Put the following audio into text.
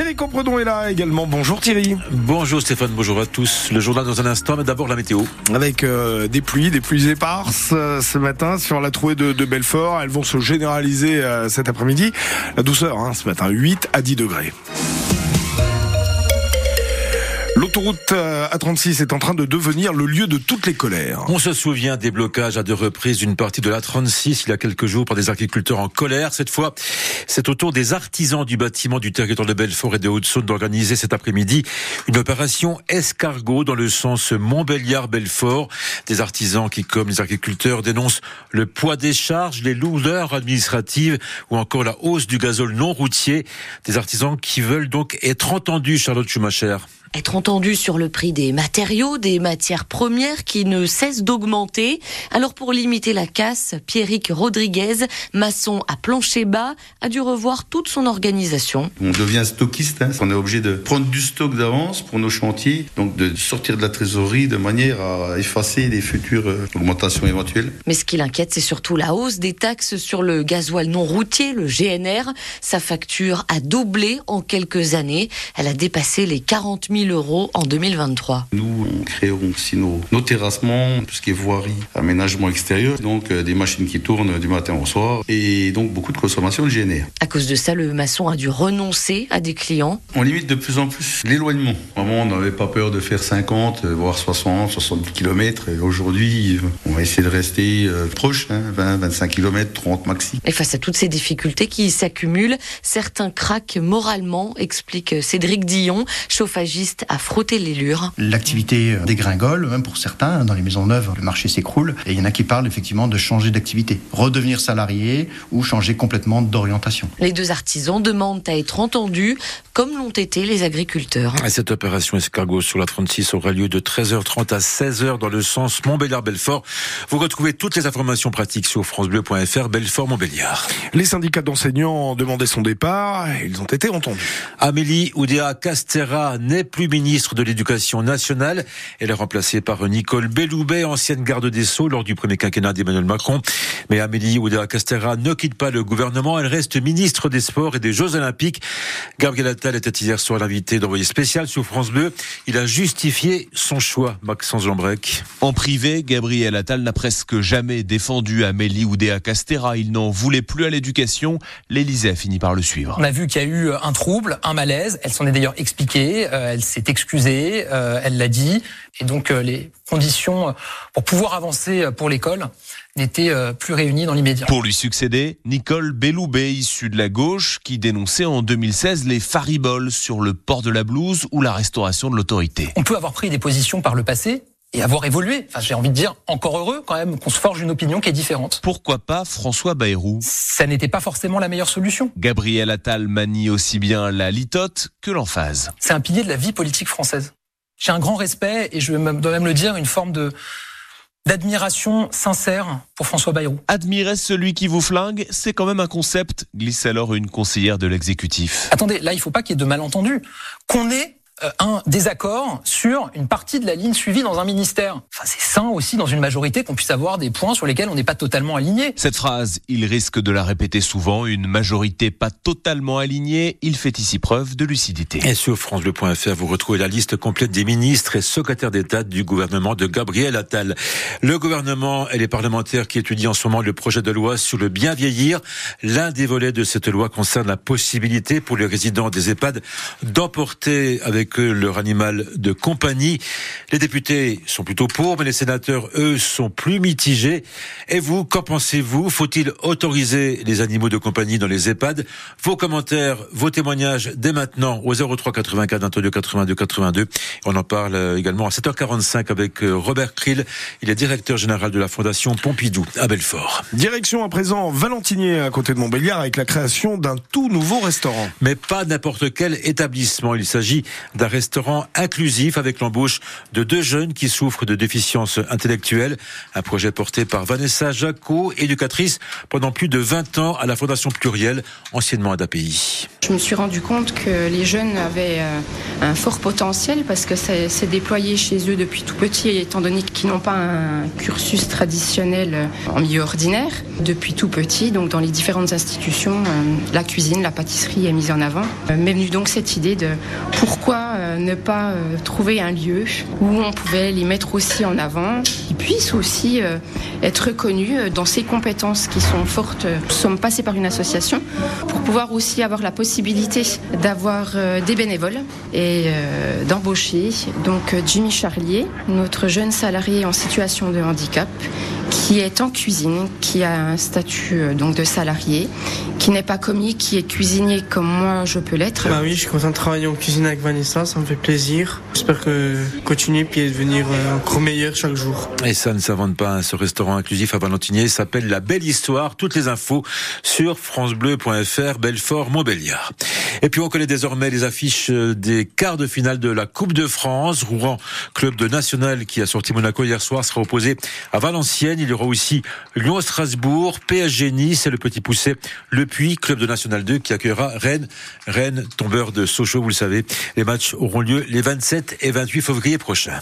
Thierry Compredon est là également. Bonjour Thierry. Bonjour Stéphane, bonjour à tous. Le journal dans un instant, mais d'abord la météo. Avec euh, des pluies, des pluies éparses euh, ce matin sur la trouée de, de Belfort. Elles vont se généraliser euh, cet après-midi. La douceur hein, ce matin, 8 à 10 degrés. L'autoroute euh, A36 est en train de devenir le lieu de toutes les colères. On se souvient des blocages à deux reprises d'une partie de l'A36 il y a quelques jours par des agriculteurs en colère. Cette fois, c'est au tour des artisans du bâtiment du territoire de Belfort et de Haute-Saône d'organiser cet après-midi une opération escargot dans le sens Montbéliard-Belfort. Des artisans qui, comme les agriculteurs, dénoncent le poids des charges, les lourdeurs administratives ou encore la hausse du gazole non routier. Des artisans qui veulent donc être entendus, Charlotte Schumacher être entendu sur le prix des matériaux, des matières premières qui ne cessent d'augmenter. Alors pour limiter la casse, Pierrick Rodriguez, maçon à plancher bas, a dû revoir toute son organisation. On devient stockiste, hein. on est obligé de prendre du stock d'avance pour nos chantiers, donc de sortir de la trésorerie de manière à effacer les futures euh, augmentations éventuelles. Mais ce qui l'inquiète, c'est surtout la hausse des taxes sur le gasoil non routier, le GNR. Sa facture a doublé en quelques années. Elle a dépassé les 40 000 euros en 2023. Nous, on créerons aussi nos, nos terrassements, tout ce qui est voirie, aménagement extérieur, donc euh, des machines qui tournent du matin au soir et donc beaucoup de consommation de GNR. À cause de ça, le maçon a dû renoncer à des clients. On limite de plus en plus l'éloignement. Vraiment, on n'avait pas peur de faire 50, euh, voire 60, 70 km. Et aujourd'hui, euh, on va essayer de rester proche, hein, 20, 25 km, 30 maxi. Et face à toutes ces difficultés qui s'accumulent, certains craquent moralement, explique Cédric Dillon, chauffagiste à frotter les lures. L'activité dégringole, même pour certains, dans les maisons neuves, le marché s'écroule. Et il y en a qui parlent effectivement de changer d'activité, redevenir salarié ou changer complètement d'orientation. Les deux artisans demandent à être entendus, comme l'ont été les agriculteurs. Et cette opération escargot sur la 36 aura lieu de 13h30 à 16h dans le sens Montbéliard-Belfort. Vous retrouvez toutes les informations pratiques sur francebleu.fr Belfort-Montbéliard. Les syndicats d'enseignants ont demandé son départ et ils ont été entendus. Amélie Oudéa Castera n'est plus ministre de l'Éducation nationale. Elle est remplacée par Nicole Belloubet, ancienne garde des Sceaux lors du premier quinquennat d'Emmanuel Macron. Mais Amélie Oudéa Castera ne quitte pas le gouvernement. Elle reste ministre des Sports et des Jeux Olympiques. Gabriel Attal était hier soir l'invité d'envoyé spécial sur France Bleu. Il a justifié son choix, Maxence Jambrec. En privé, Gabriel Attal n'a presque jamais défendu Amélie Oudéa Castera. Il n'en voulait plus à l'éducation. L'Élysée a fini par le suivre. On a vu qu'il y a eu un trouble, un malaise. Elle s'en est d'ailleurs expliquée. Euh, elle s'est excusée. Euh, elle l'a dit. Et donc, euh, les conditions pour pouvoir avancer pour l'école n'étaient plus réunies dans l'immédiat. Pour lui succéder, Nicole Belloubet, issue de la gauche, qui dénonçait en 2016 les fariboles sur le port de la blouse ou la restauration de l'autorité. On peut avoir pris des positions par le passé et avoir évolué. Enfin, j'ai envie de dire, encore heureux quand même qu'on se forge une opinion qui est différente. Pourquoi pas François Bayrou? Ça n'était pas forcément la meilleure solution. Gabriel Attal manie aussi bien la litote que l'emphase. C'est un pilier de la vie politique française. J'ai un grand respect et je dois même le dire, une forme de d'admiration sincère pour François Bayrou. Admirer celui qui vous flingue, c'est quand même un concept, glisse alors une conseillère de l'exécutif. Attendez, là il faut pas qu'il y ait de malentendus. Qu'on ait un désaccord sur une partie de la ligne suivie dans un ministère. Enfin, c'est sain aussi dans une majorité qu'on puisse avoir des points sur lesquels on n'est pas totalement aligné. Cette phrase, il risque de la répéter souvent, une majorité pas totalement alignée, il fait ici preuve de lucidité. Et sur francebleu.fr, vous retrouvez la liste complète des ministres et secrétaires d'État du gouvernement de Gabriel Attal. Le gouvernement et les parlementaires qui étudient en ce moment le projet de loi sur le bien vieillir. L'un des volets de cette loi concerne la possibilité pour les résidents des EHPAD d'emporter avec que leur animal de compagnie. Les députés sont plutôt pour, mais les sénateurs, eux, sont plus mitigés. Et vous, qu'en pensez-vous? Faut-il autoriser les animaux de compagnie dans les EHPAD? Vos commentaires, vos témoignages dès maintenant au 03 84 22 82 82. On en parle euh, également à 7h45 avec euh, Robert Krill. Il est directeur général de la Fondation Pompidou à Belfort. Direction à présent Valentinier à côté de Montbéliard avec la création d'un tout nouveau restaurant. Mais pas n'importe quel établissement. Il s'agit d'un restaurant inclusif avec l'embauche de deux jeunes qui souffrent de déficience intellectuelle. Un projet porté par Vanessa Jacot, éducatrice pendant plus de 20 ans à la Fondation Pluriel, anciennement ADAPI. Je me suis rendu compte que les jeunes avaient euh, un fort potentiel parce que c'est déployé chez eux depuis tout petit, étant donné qu'ils n'ont pas un cursus traditionnel en milieu ordinaire. Depuis tout petit, donc dans les différentes institutions, la cuisine, la pâtisserie est mise en avant. M'est venue donc cette idée de pourquoi ne pas trouver un lieu où on pouvait les mettre aussi en avant, qu'ils puissent aussi être reconnus dans ces compétences qui sont fortes. Nous sommes passés par une association pour pouvoir aussi avoir la possibilité d'avoir euh, des bénévoles et euh, d'embaucher. Donc Jimmy Charlier, notre jeune salarié en situation de handicap, qui est en cuisine, qui a un statut euh, donc de salarié, qui n'est pas commis, qui est cuisinier comme moi je peux l'être. Bah oui, je suis content de travailler en cuisine avec Vanessa, ça me fait plaisir. J'espère que continuer puis devenir encore meilleur chaque jour. Et ça ne s'invente pas, ce restaurant inclusif à Valentinier s'appelle La Belle Histoire. Toutes les infos sur francebleu.fr, Belfort, Montbéliard. Et puis on connaît désormais les affiches des quarts de finale de la Coupe de France. Rouen, club de national qui a sorti Monaco hier soir, sera opposé à Valenciennes. Il y aura aussi Lyon-Strasbourg, PSG Nice et le Petit Poussé, Le Puy, club de National 2 qui accueillera Rennes. Rennes, tombeur de Sochaux, vous le savez. Les matchs auront lieu les 27 et 28 février prochains.